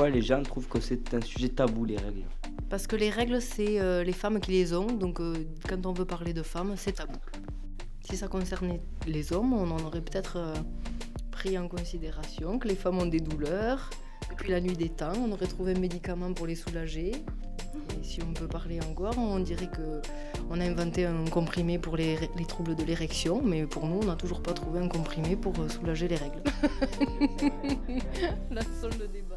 pourquoi les gens trouvent que c'est un sujet tabou, les règles Parce que les règles, c'est euh, les femmes qui les ont. Donc, euh, quand on veut parler de femmes, c'est tabou. Si ça concernait les hommes, on en aurait peut-être euh, pris en considération que les femmes ont des douleurs. Depuis la nuit des temps, on aurait trouvé un médicament pour les soulager. Et si on peut parler encore, on dirait que on a inventé un comprimé pour les, les troubles de l'érection, mais pour nous, on n'a toujours pas trouvé un comprimé pour soulager les règles. la seule de débat.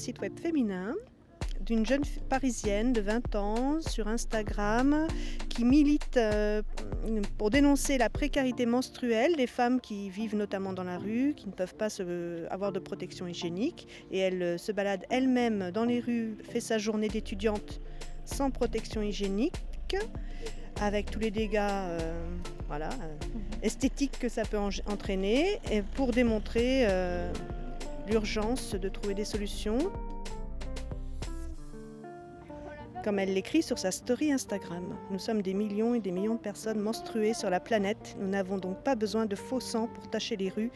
Site web féminin d'une jeune parisienne de 20 ans sur Instagram qui milite euh, pour dénoncer la précarité menstruelle des femmes qui vivent notamment dans la rue, qui ne peuvent pas se- avoir de protection hygiénique. Et elle euh, se balade elle-même dans les rues, fait sa journée d'étudiante sans protection hygiénique, avec tous les dégâts euh, voilà, euh, esthétiques que ça peut en- entraîner, et pour démontrer euh, l'urgence de trouver des solutions. Comme elle l'écrit sur sa story Instagram, nous sommes des millions et des millions de personnes menstruées sur la planète. Nous n'avons donc pas besoin de faux sang pour tacher les rues,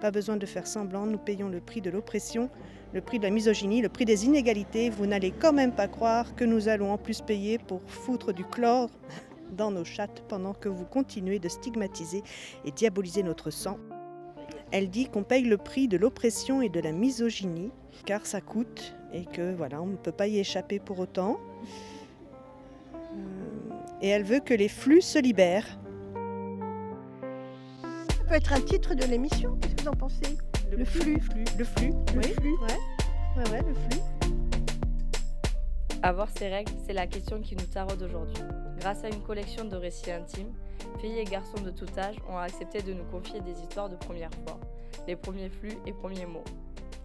pas besoin de faire semblant. Nous payons le prix de l'oppression, le prix de la misogynie, le prix des inégalités. Vous n'allez quand même pas croire que nous allons en plus payer pour foutre du chlore dans nos chattes pendant que vous continuez de stigmatiser et diaboliser notre sang. Elle dit qu'on paye le prix de l'oppression et de la misogynie, car ça coûte et que voilà, on ne peut pas y échapper pour autant. Euh, Et elle veut que les flux se libèrent. Ça peut être un titre de l'émission. Qu'est-ce que vous en pensez? Le flux. le flux, Le oui, flux. ouais, ouais, ouais, le flux. Avoir ses règles, c'est la question qui nous taraude aujourd'hui. Grâce à une collection de récits intimes, filles et garçons de tout âge ont accepté de nous confier des histoires de première fois, les premiers flux et premiers mots,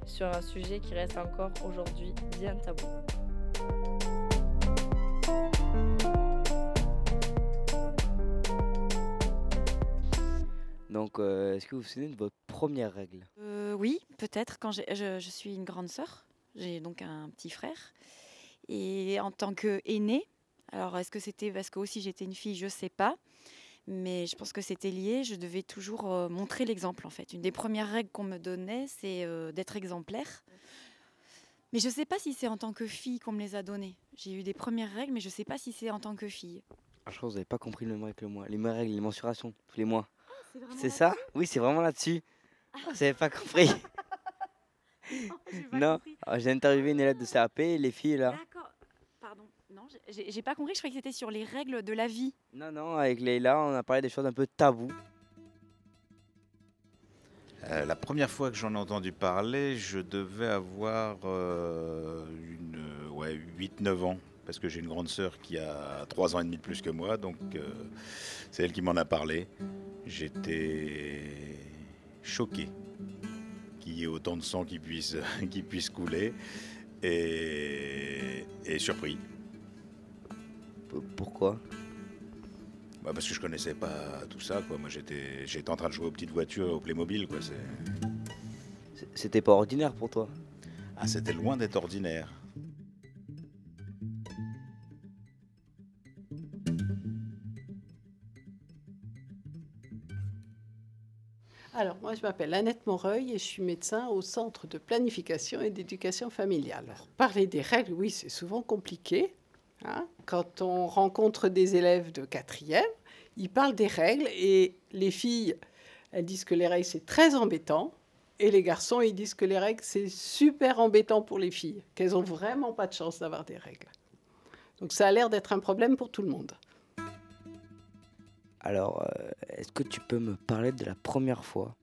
sur un sujet qui reste encore aujourd'hui bien tabou. Donc, euh, est-ce que vous vous souvenez de votre première règle? Euh, oui, peut-être. Quand j'ai- je, je suis une grande sœur, j'ai donc un petit frère. Et en tant qu'aînée, alors est-ce que c'était parce que aussi j'étais une fille, je sais pas. Mais je pense que c'était lié. Je devais toujours euh, montrer l'exemple en fait. Une des premières règles qu'on me donnait, c'est euh, d'être exemplaire. Mais je sais pas si c'est en tant que fille qu'on me les a données. J'ai eu des premières règles, mais je sais pas si c'est en tant que fille. Ah, Je crois que vous n'avez pas compris le même règle que moi. Les mêmes règles, les mensurations, tous les mois. vraiment C'est ça? Oui, c'est vraiment là-dessus. Ah, Vous n'avez pas compris Non, Ah, j'ai interviewé une élève de CAP, les filles là. D'accord. Pardon. Non, j'ai- pas compris. Je croyais que c'était sur les règles de la vie. Non, non, avec Leïla, on a parlé des choses un peu tabous. Euh, la première fois que j'en ai entendu parler, je devais avoir euh, une, euh, ouais, 8-9 ans, parce que j'ai une grande sœur qui a 3 ans et demi de plus que moi, donc euh, c'est elle qui m'en a parlé. J'étais choqué qu'il y ait autant de sang qui puisse, qui puisse couler, et, et surpris. Pourquoi? Bah, parce que je connaissais pas tout ça, quoi. Moi, j'étais, j'étais en train de jouer aux petites voitures, au Playmobil, quoi. C'est... C'était pas ordinaire pour toi? Ah, c'était loin d'être ordinaire. Alors, moi, je m'appelle Annette Moreuil et je suis médecin au Centre de planification et d'éducation familiale. Alors, parler des règles, oui, c'est souvent compliqué. Hein? Quand on rencontre des élèves de quatrième, ils parlent des règles et les filles, elles disent que les règles, c'est très embêtant. Et les garçons, ils disent que les règles, c'est super embêtant pour les filles, qu'elles ont vraiment pas de chance d'avoir des règles. Donc, ça a l'air d'être un problème pour tout le monde. Alors, euh, est-ce que tu peux me parler de la première fois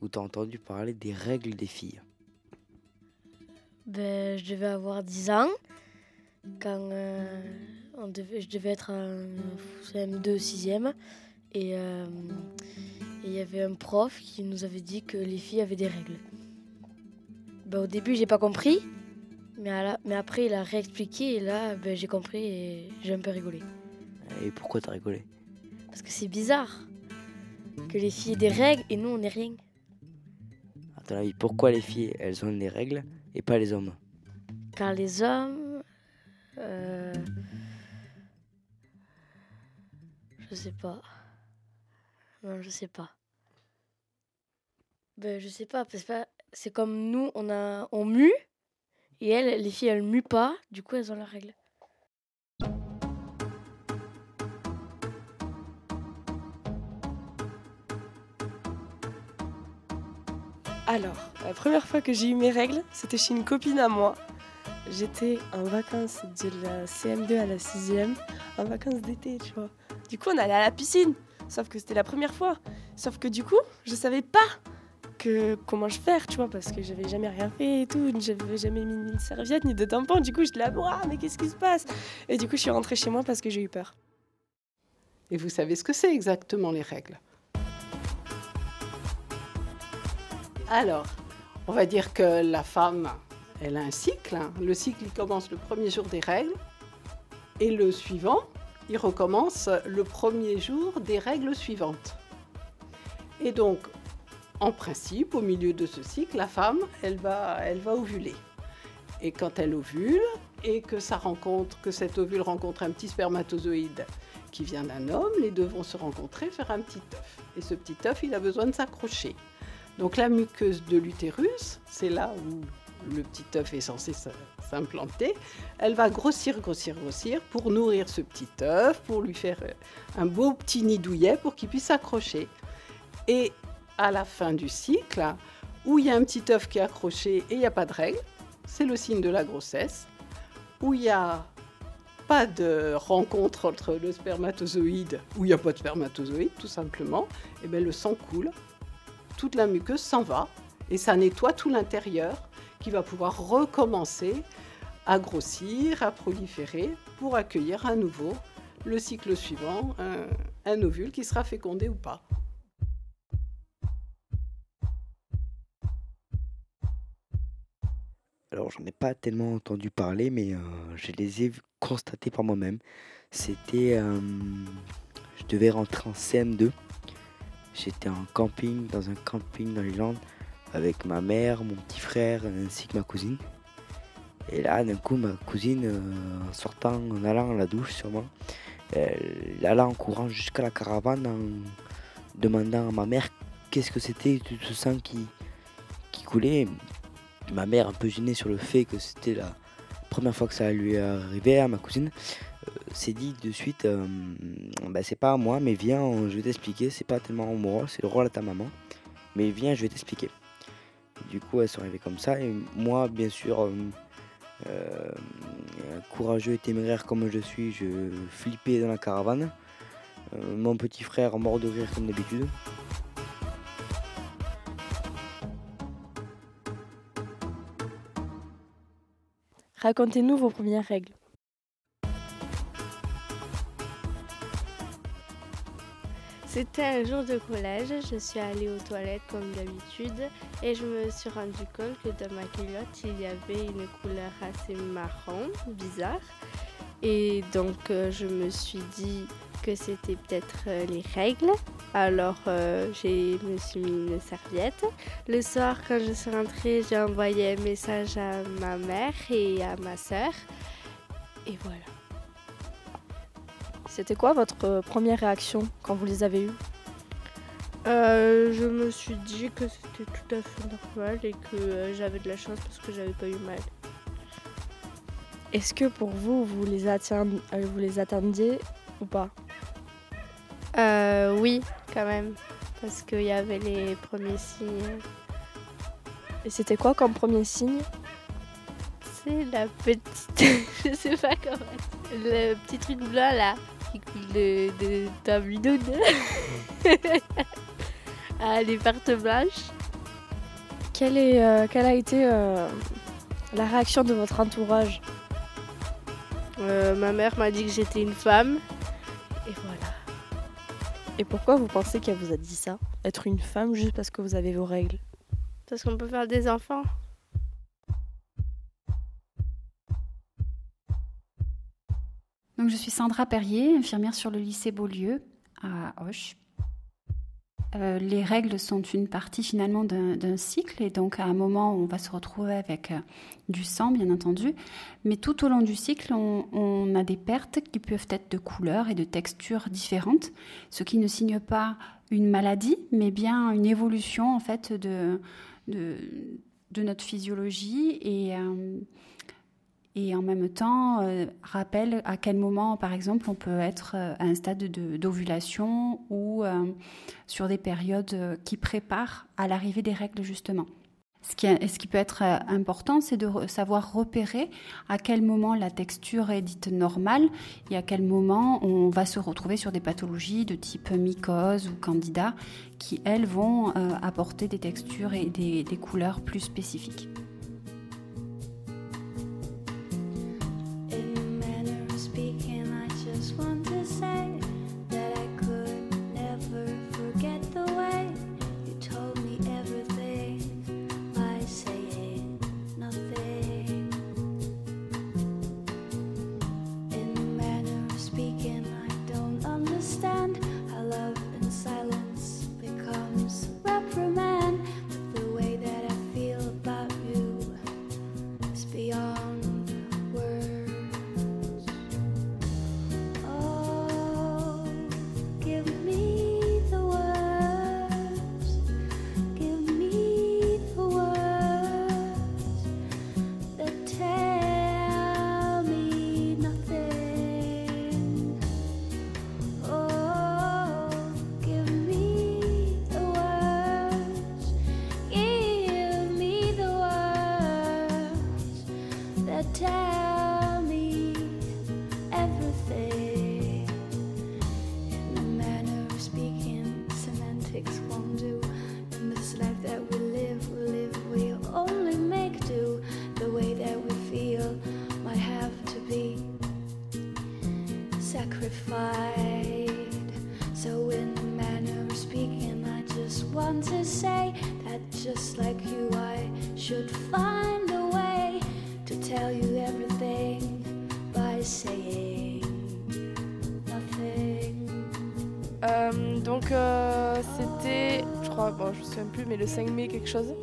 où tu as entendu parler des règles des filles? Ben, je devais avoir 10 ans quand euh, on devait, je devais être en CM2, 6e. Et euh, et il y avait un prof qui nous avait dit que les filles avaient des règles. Ben, au début, j'ai pas compris. Mais, à la- mais après, il a réexpliqué et là, ben, j'ai compris et j'ai un peu rigolé. Et pourquoi t'as rigolé? Parce que c'est bizarre que les filles aient des règles et nous, on n'ait rien. À ton avis, pourquoi les filles, elles ont des règles et pas les hommes? Car les hommes. Euh, je sais pas. Non, je sais pas. Ben, je sais pas, parce que c'est comme nous, on a on mue, et elles, les filles, elles muent pas, du coup, elles ont leurs règles. Alors, la première fois que j'ai eu mes règles, c'était chez une copine à moi. J'étais en vacances de la CM2 à la 6e, en vacances d'été, tu vois. Du coup, on allait à la piscine, sauf que c'était la première fois. Sauf que du coup, je savais pas que comment je faire, tu vois, parce que j'avais jamais rien fait et tout, j'avais jamais mis une serviette ni de tampon. Du coup, je la bois, mais qu'est-ce qui se passe? Et du coup, je suis rentrée chez moi parce que j'ai eu peur. Et vous savez ce que c'est exactement les règles? Alors, on va dire que la femme, elle a un cycle. hein. Le cycle, il commence le premier jour des règles. Et le suivant, il recommence le premier jour des règles suivantes. Et donc, en principe, au milieu de ce cycle, la femme, elle va, elle va ovuler. Et quand elle ovule, et que ça rencontre, que cet ovule rencontre un petit spermatozoïde qui vient d'un homme, les deux vont se rencontrer, faire un petit œuf. Et ce petit œuf, il a besoin de s'accrocher. Donc la muqueuse de l'utérus, c'est là où le petit œuf est censé s'implanter, elle va grossir, grossir, grossir pour nourrir ce petit œuf, pour lui faire euh, un beau petit nid douillet pour qu'il puisse s'accrocher. Et à la fin du cycle, où il y a un petit œuf qui est accroché et il n'y a pas de règle, c'est le signe de la grossesse. Où il n'y a pas de rencontre entre le spermatozoïde, où il n'y a pas de spermatozoïde, tout simplement, et bien le sang coule, toute la muqueuse s'en va, et ça nettoie tout l'intérieur qui va pouvoir recommencer à grossir, à proliférer pour accueillir à nouveau le cycle suivant, un, ovule qui sera fécondé ou pas. Alors, j'en ai pas tellement entendu parler, mais euh, je les ai constatés par moi-même. C'était. euh, je devais rentrer en CM2. J'étais en camping, dans un camping dans les Landes, avec ma mère, mon petit frère, ainsi que ma cousine. Et là, d'un coup, ma cousine, euh, en sortant, en allant à la douche, sûrement, elle alla en courant jusqu'à la caravane en demandant à ma mère qu'est-ce que c'était tout ce sang qui, qui coulait. Ma mère, un peu gênée sur le fait que c'était la première fois que ça lui arrivait à ma cousine, euh, s'est dit de suite bah, c'est pas à moi, mais viens, je vais t'expliquer. C'est pas tellement mon rôle, c'est le rôle à ta maman. Mais viens, je vais t'expliquer. Du coup, elles sont arrivées comme ça. Et moi, bien sûr, euh, euh, courageux et téméraire comme je suis, je flippais dans la caravane. Euh, mon petit frère mort de rire comme d'habitude. Racontez-nous vos premières règles. C'était un jour de collège, je suis allée aux toilettes comme d'habitude et je me suis rendu compte que dans ma culotte il y avait une couleur assez marron, bizarre. Et donc euh, je me suis dit que c'était peut-être euh, les règles. Alors euh, j'ai me suis mis une serviette. Le soir quand je suis rentrée j'ai envoyé un message à ma mère et à ma sœur. Et voilà. C'était quoi votre euh, première réaction quand vous les avez eues? Euh, je me suis dit que c'était tout à fait normal et que euh, j'avais de la chance parce que j'avais pas eu mal. Est-ce que pour vous, vous les, attend- euh, vous les attendiez ou pas? Euh, oui, quand même, parce qu'il y avait les premiers signes. Et c'était quoi comme premier signe? C'est la petite, je sais pas comment, le petit truc blanc là qui coule de, de ta bidoune. ah, les pertes blanches. quelle, est, euh, quelle a été euh, la réaction de votre entourage? Euh, ma mère m'a dit que j'étais une femme et voilà. Et pourquoi vous pensez qu'elle vous a dit ça? Être une femme juste parce que vous avez vos règles? Parce qu'on peut faire des enfants. Donc, je suis Sandra Perrier, infirmière sur le lycée Beaulieu à Auch. euh, les règles sont une partie finalement d'un cycle. Et donc à un moment on va se retrouver avec euh, du sang bien entendu, mais tout au long du cycle on, a des pertes qui peuvent être de couleurs et de textures différentes, ce qui ne signe pas une maladie mais bien une évolution en fait de, de, notre physiologie. Et euh, et en même temps euh, rappelle à quel moment, par exemple, on peut être euh, à un stade d'ovulation ou euh, sur des périodes qui préparent à l'arrivée des règles, justement. Ce qui, ce qui peut être important, c'est de savoir repérer à quel moment la texture est dite normale et à quel moment on va se retrouver sur des pathologies de type mycose ou candida qui, elles, vont apporter des textures et des couleurs plus spécifiques. Plus, mais le 5 mai quelque chose.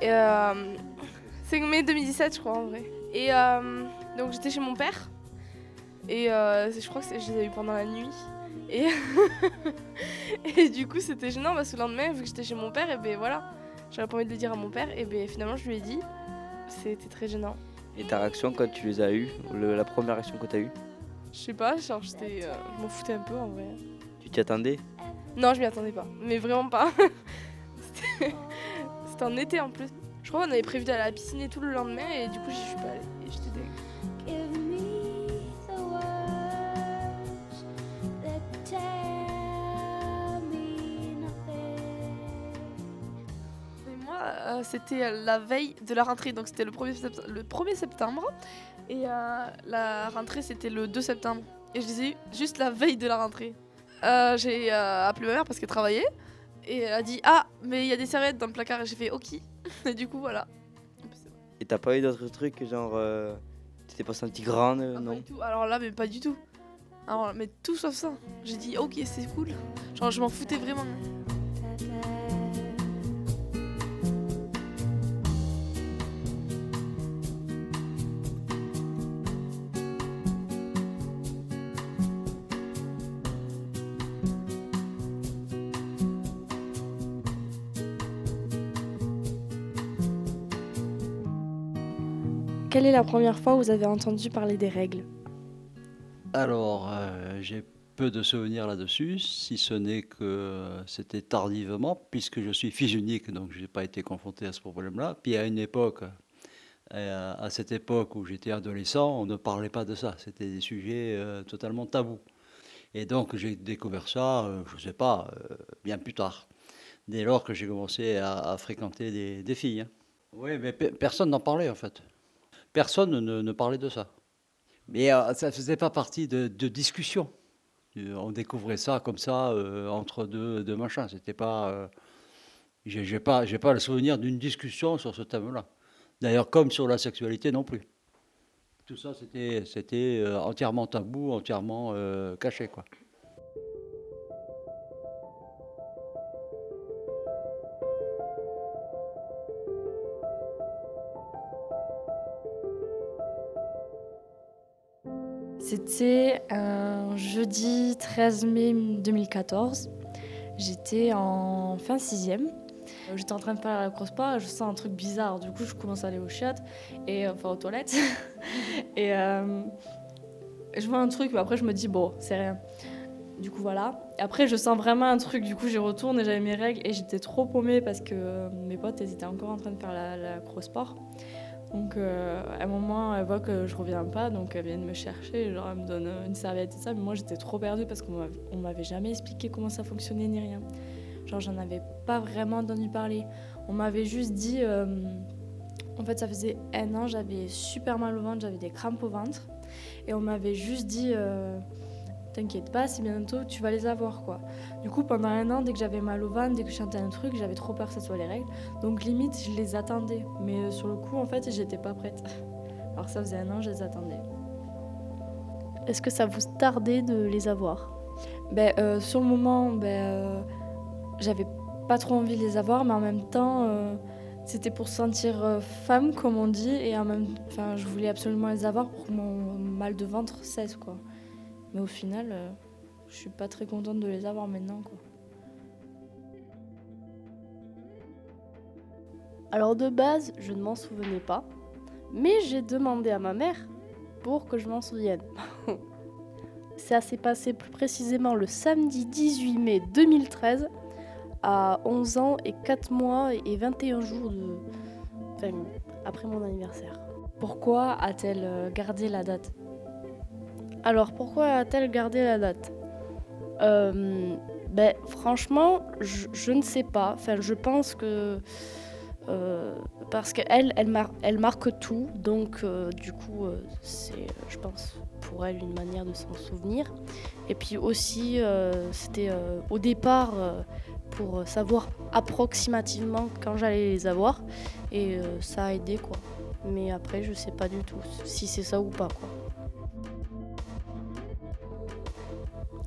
Et, euh, 5 mai 2017, je crois, en vrai. Et euh, donc j'étais chez mon père. Et euh, je crois que je les ai eu pendant la nuit. Et, et du coup, c'était gênant parce que le lendemain, vu que j'étais chez mon père, et ben voilà, j'avais pas envie de le dire à mon père. Et ben finalement, je lui ai dit. C'était très gênant. Et ta réaction quand tu les as eu la première réaction que tu as eue? Je sais pas, genre j'étais, euh, je m'en foutais un peu en vrai. Tu t'y attendais? Non, je m'y attendais pas, mais vraiment pas. C'était en été en plus. Je crois qu'on avait prévu d'aller à la piscine et tout le lendemain et du coup j'y suis pas allée et j'étais moi, euh, c'était la veille de la rentrée, donc c'était le 1er septembre, le 1er septembre et euh, la rentrée c'était le 2 septembre. Et je disais juste la veille de la rentrée. Euh, j'ai appelé ma mère parce qu'elle travaillait. Et elle a dit Ah, mais il y a des serviettes dans le placard. Et j'ai fait Ok. Et du coup, voilà. Et t'as pas eu d'autres trucs, genre. Euh, tu t'es pas senti grande, ah, non Alors là, mais pas du tout. Alors, mais tout sauf ça. J'ai dit Ok, c'est cool. Genre, je m'en foutais vraiment. Quelle est la première fois où vous avez entendu parler des règles Alors, euh, j'ai peu de souvenirs là-dessus, si ce n'est que c'était tardivement, puisque je suis fils unique, donc je n'ai pas été confronté à ce problème-là. Puis à une époque, euh, à cette époque où j'étais adolescent, on ne parlait pas de ça. C'était des sujets euh, totalement tabous. Et donc j'ai découvert ça, je ne sais pas, bien plus tard, dès lors que j'ai commencé à, fréquenter des, filles. Hein. Oui, mais personne n'en parlait en fait personne ne, parlait de ça. Mais euh, ça ne faisait pas partie de, discussion. Euh, on découvrait ça comme ça euh, entre deux, deux machins. C'était pas. j'ai pas, le souvenir d'une discussion sur ce thème-là. D'ailleurs, comme sur la sexualité non plus. Tout ça, c'était, c'était entièrement tabou, entièrement caché. C'était un jeudi 13 mai 2014. J'étais en fin sixième. J'étais en train de faire la cross et je sens un truc bizarre. Du coup, je commence à aller aux chiottes, et, enfin aux toilettes. et euh, je vois un truc, mais après, je me dis, bon, c'est rien. Du coup, voilà. Après, je sens vraiment un truc. Du coup, j'y retourne et j'avais mes règles. Et j'étais trop paumée parce que mes potes, étaient encore en train de faire la, la cross-sport. Donc, euh, à un moment, elle voit que je reviens pas. Donc, elles viennent me chercher. Genre, elle me donne une serviette et ça. Mais moi, j'étais trop perdue parce qu'on m'avait jamais expliqué comment ça fonctionnait ni rien. Genre, j'en avais pas vraiment entendu parler. On m'avait juste dit. Euh, en fait, ça faisait un an, j'avais super mal au ventre, j'avais des crampes au ventre. Et on m'avait juste dit. Euh, T'inquiète pas, c'est bientôt tu vas les avoir quoi. Du coup, pendant un an, dès que j'avais mal au ventre, dès que je chantais un truc, j'avais trop peur que ce soit les règles. Donc limite, je les attendais. Mais euh, sur le coup, en fait, j'étais pas prête. Alors ça faisait un an, je les attendais. Est-ce que ça vous tardait de les avoir? Ben, euh, Sur le moment, ben, euh, j'avais pas trop envie de les avoir, mais en même temps, c'était pour sentir femme, comme on dit, et en même, enfin, je voulais absolument les avoir pour que mon mal de ventre cesse, quoi. Mais au final, euh, je suis pas très contente de les avoir maintenant. Quoi. Alors de base, je ne m'en souvenais pas, mais j'ai demandé à ma mère pour que je m'en souvienne. Ça s'est passé plus précisément le samedi 18 mai 2013, à 11 ans et 4 mois et 21 jours de... enfin, après mon anniversaire. Pourquoi a-t-elle euh, gardé la date? Alors pourquoi a-t-elle gardé la date euh, ben, Franchement, je, ne sais pas. Je pense que. Euh, parce qu'elle, elle, elle, marque tout. Donc, euh, du coup, c'est, je pense, pour elle, une manière de s'en souvenir. Et puis aussi, c'était au départ pour savoir approximativement quand j'allais les avoir. Et ça a aidé, quoi. Mais après, je sais pas du tout si c'est ça ou pas, quoi.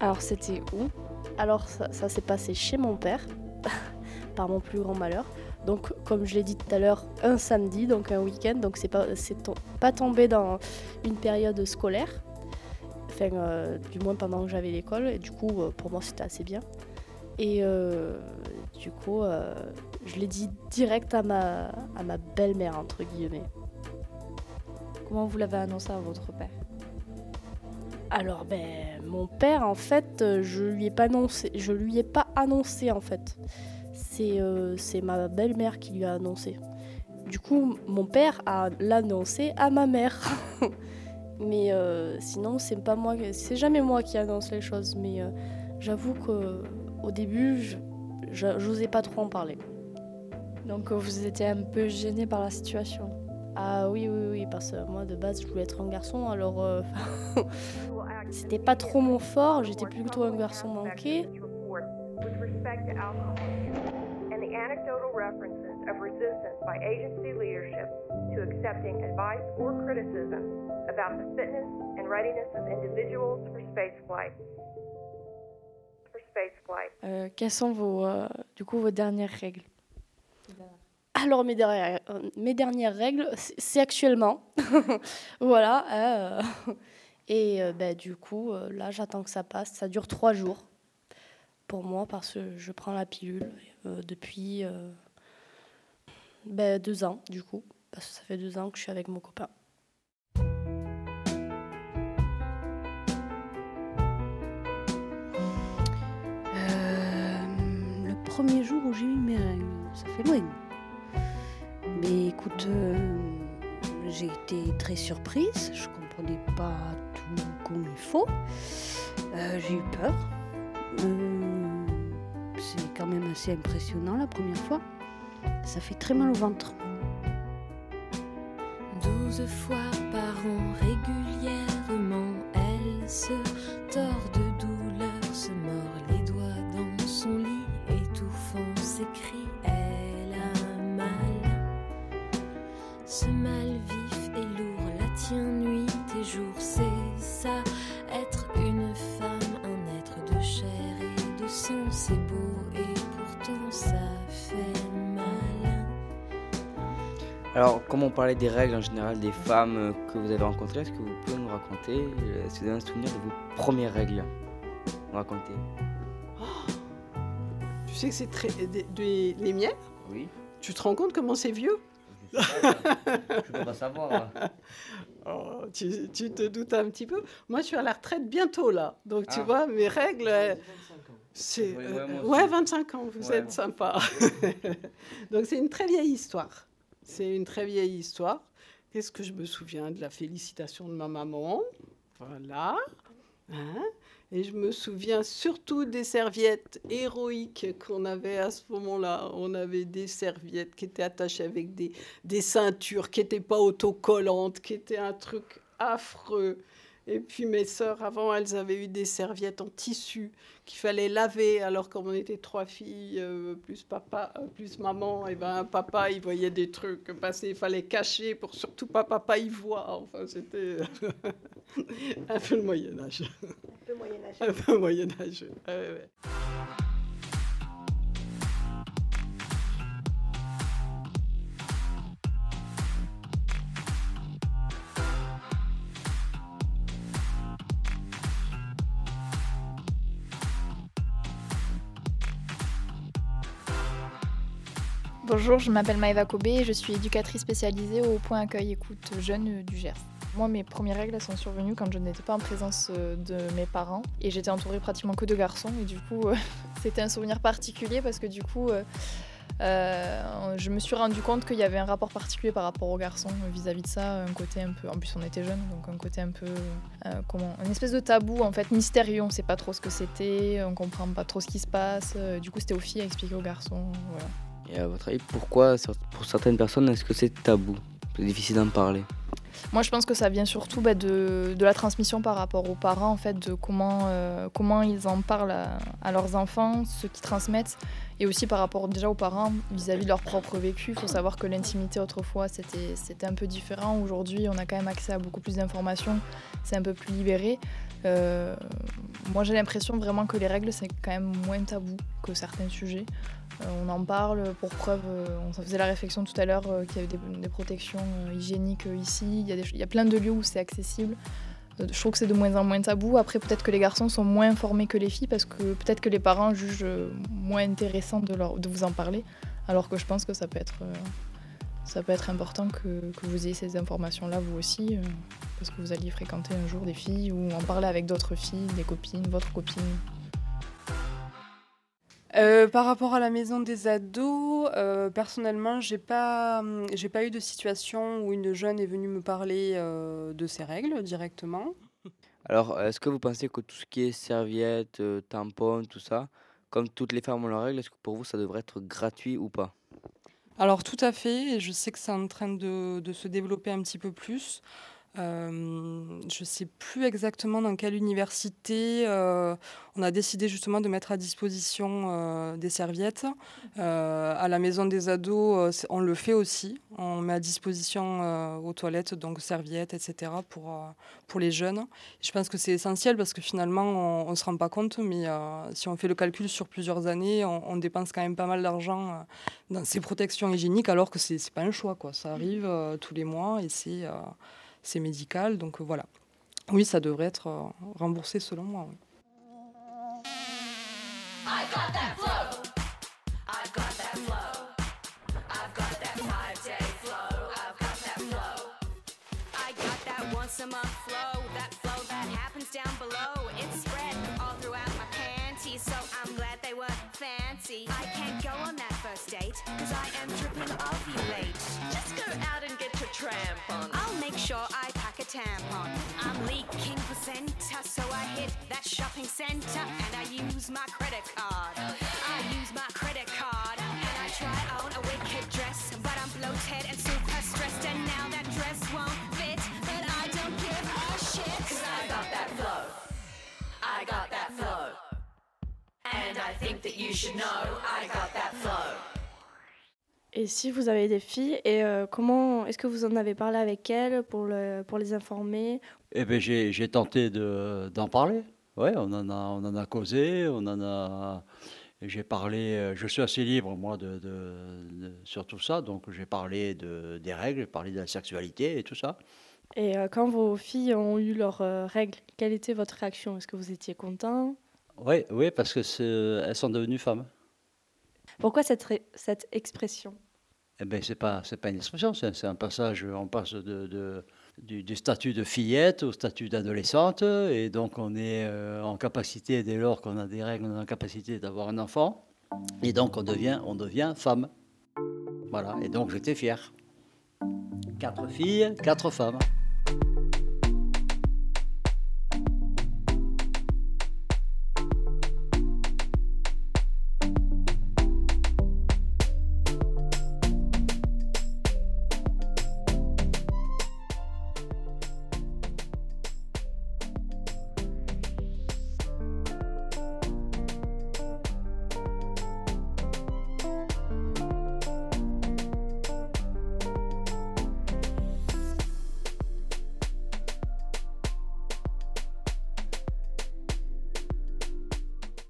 Alors c'était où Alors ça, s'est passé chez mon père, par mon plus grand malheur. Donc comme je l'ai dit tout à l'heure, un samedi, donc un week-end, donc c'est pas, pas tombé dans une période scolaire, enfin euh, du moins pendant que j'avais l'école, et du coup euh, pour moi c'était assez bien. Et euh, du coup je l'ai dit direct à ma, à ma belle-mère entre guillemets. Comment vous l'avez annoncé à votre père? Alors, ben, mon père, en fait, euh, je lui ai pas annoncé. Je lui ai pas annoncé, en fait. C'est euh, ma belle-mère qui lui a annoncé. Du coup, mon père a l'annoncé à ma mère. mais euh, sinon, c'est pas moi. C'est jamais moi qui annonce les choses. Mais j'avoue que au début, j'osais pas trop en parler. Donc, vous étiez un peu gêné par la situation. Ah oui, oui, oui, parce que moi de base je voulais être un garçon, alors euh, c'était pas trop mon fort, j'étais plutôt un garçon manqué. Euh, quelles sont vos, euh, du coup, vos dernières règles? Alors, mes dernières, euh, mes dernières règles, c'est actuellement. voilà. Euh, et euh, bah, du coup, là, j'attends que ça passe. Ça dure trois jours pour moi parce que je prends la pilule depuis bah, deux ans, du coup. Parce que ça fait deux ans que je suis avec mon copain. le premier jour où j'ai eu mes règles, ça fait loin. Mais écoute, euh, j'ai été très surprise, je comprenais pas tout comme il faut. Euh, j'ai eu peur. Euh, c'est quand même assez impressionnant la première fois. Ça fait très mal au ventre. Douze fois par an régulièrement, elle se tord de Alors, comme on parlait des règles en général des femmes euh, que vous avez rencontrées, est-ce que vous pouvez nous raconter, euh, est-ce que vous avez un souvenir de vos premières règles Nous raconter? Tu sais que c'est très. des- des- les miennes? Oui. Tu te rends compte comment c'est vieux? Je peux pas savoir. Oh, tu, tu te doutes un petit peu? Moi, je suis à la retraite bientôt là. Donc, tu Ah. vois, mes règles. euh, C'est, ouais, moi ouais, aussi. 25 ans, vous Ouais. êtes sympa. Donc, c'est une très vieille histoire. C'est une très vieille histoire. Qu'est-ce que je me souviens de la félicitation de ma maman? Voilà. Hein et je me souviens surtout des serviettes héroïques qu'on avait à ce moment-là. On avait des serviettes qui étaient attachées avec des, des ceintures qui n'étaient pas autocollantes, qui étaient un truc affreux. Et puis mes sœurs, avant, elles avaient eu des serviettes en tissu qu'il fallait laver. Alors, comme on était trois filles, euh, plus papa, euh, plus maman, et ben papa, il voyait des trucs passer. Il fallait cacher pour surtout pas papa y voit. Enfin, c'était un peu le Moyen Âge. Un peu moyen-âge. Un peu Moyen Âge. Ouais, ouais. Bonjour, je m'appelle Maëva Kobé et je suis éducatrice spécialisée au point accueil écoute jeune du Gers. Moi, mes premières règles sont survenues quand je n'étais pas en présence euh, de mes parents et j'étais entourée pratiquement que de garçons et du coup, euh, c'était un souvenir particulier parce que du coup, euh, je me suis rendu compte qu'il y avait un rapport particulier par rapport aux garçons vis-à-vis de ça, un côté un peu. En plus, on était jeunes, donc un côté un peu. comment Une espèce de tabou en fait mystérieux. On sait pas trop ce que c'était, on comprend pas trop ce qui se passe. Du coup, c'était aux filles à expliquer aux garçons. Voilà. Et à votre avis, pourquoi, pour certaines personnes, est-ce que c'est tabou? C'est difficile d'en parler. Moi, je pense que ça vient surtout bah, de, de la transmission par rapport aux parents, en fait, de comment, euh, comment ils en parlent à, leurs enfants, ce qu'ils transmettent, et aussi par rapport déjà aux parents vis-à-vis de leur propre vécu. Il faut savoir que l'intimité autrefois, c'était un peu différent. Aujourd'hui, on a quand même accès à beaucoup plus d'informations, c'est un peu plus libéré. Euh, moi, j'ai l'impression vraiment que les règles, c'est quand même moins tabou que certains sujets. Euh, on en parle pour preuve, euh, on faisait la réflexion tout à l'heure qu'il y avait des, des protections hygiéniques ici. Il y, a a plein de lieux où c'est accessible. Je trouve que c'est de moins en moins tabou. Après, peut-être que les garçons sont moins informés que les filles parce que peut-être que les parents jugent moins intéressant de, vous en parler. Alors que je pense que ça peut être, ça peut être important que, que vous ayez ces informations-là vous aussi. euh, parce que vous alliez fréquenter un jour des filles ou en parler avec d'autres filles, des copines, votre copine. Euh, par rapport à la maison des ados, euh, personnellement, j'ai pas, j'ai pas eu de situation où une jeune est venue me parler euh, de ses règles directement. Alors, est-ce que vous pensez que tout ce qui est serviettes, euh, tampons, tout ça, comme toutes les femmes ont leurs règles, est-ce que pour vous ça devrait être gratuit ou pas? Alors tout à fait, et je sais que c'est en train de, de se développer un petit peu plus. Euh, je ne sais plus exactement dans quelle université euh, on a décidé justement de mettre à disposition euh, des serviettes. À la maison des ados, on le fait aussi. On met à disposition aux toilettes donc serviettes, etc. pour, pour les jeunes. Je pense que c'est essentiel parce que finalement on ne se rend pas compte, mais si on fait le calcul sur plusieurs années, on, dépense quand même pas mal d'argent dans ces protections hygiéniques alors que c'est n'est pas un choix. Quoi. Ça arrive tous les mois et c'est c'est médical. Donc euh, voilà. Oui, ça devrait être euh, remboursé selon moi. oui. I got that flow. That flow. That happens down below. It's spread all throughout my panties, so I'm glad were fancy. I can't go on that first date, cause I am tripping ovulate. Just go out and get your tramp on. I'll make sure I pack a tampon. I'm leaking placenta, so I hit that shopping center and I use my credit card. I use my credit card and I try on a wicked dress, but I'm bloated and super stressed, Et si vous avez des filles, et euh, comment est-ce que vous en avez parlé avec elles pour, le, pour les informer? Eh ben, j'ai j'ai tenté de- d'en parler. Ouais, on en a, on en a causé, on en a. J'ai parlé, euh, je suis assez libre, moi, de, de- de- sur tout ça. Donc, j'ai parlé de, des règles, j'ai parlé de la sexualité et tout ça. Et euh, quand vos filles ont eu leurs euh, règles, quelle était votre réaction? Est-ce que vous étiez content Oui, oui, parce que c'est- elles sont devenues femmes. Pourquoi cette, ré- cette expression? Eh bien, c'est pas, c'est pas une expression, c'est, un passage, on passe de, de- du, du statut de fillette au statut d'adolescente, et donc on est euh, en capacité, dès lors qu'on a des règles, on est en capacité d'avoir un enfant, et donc on devient, on devient femme. Voilà, et donc j'étais fier. Quatre filles, quatre femmes.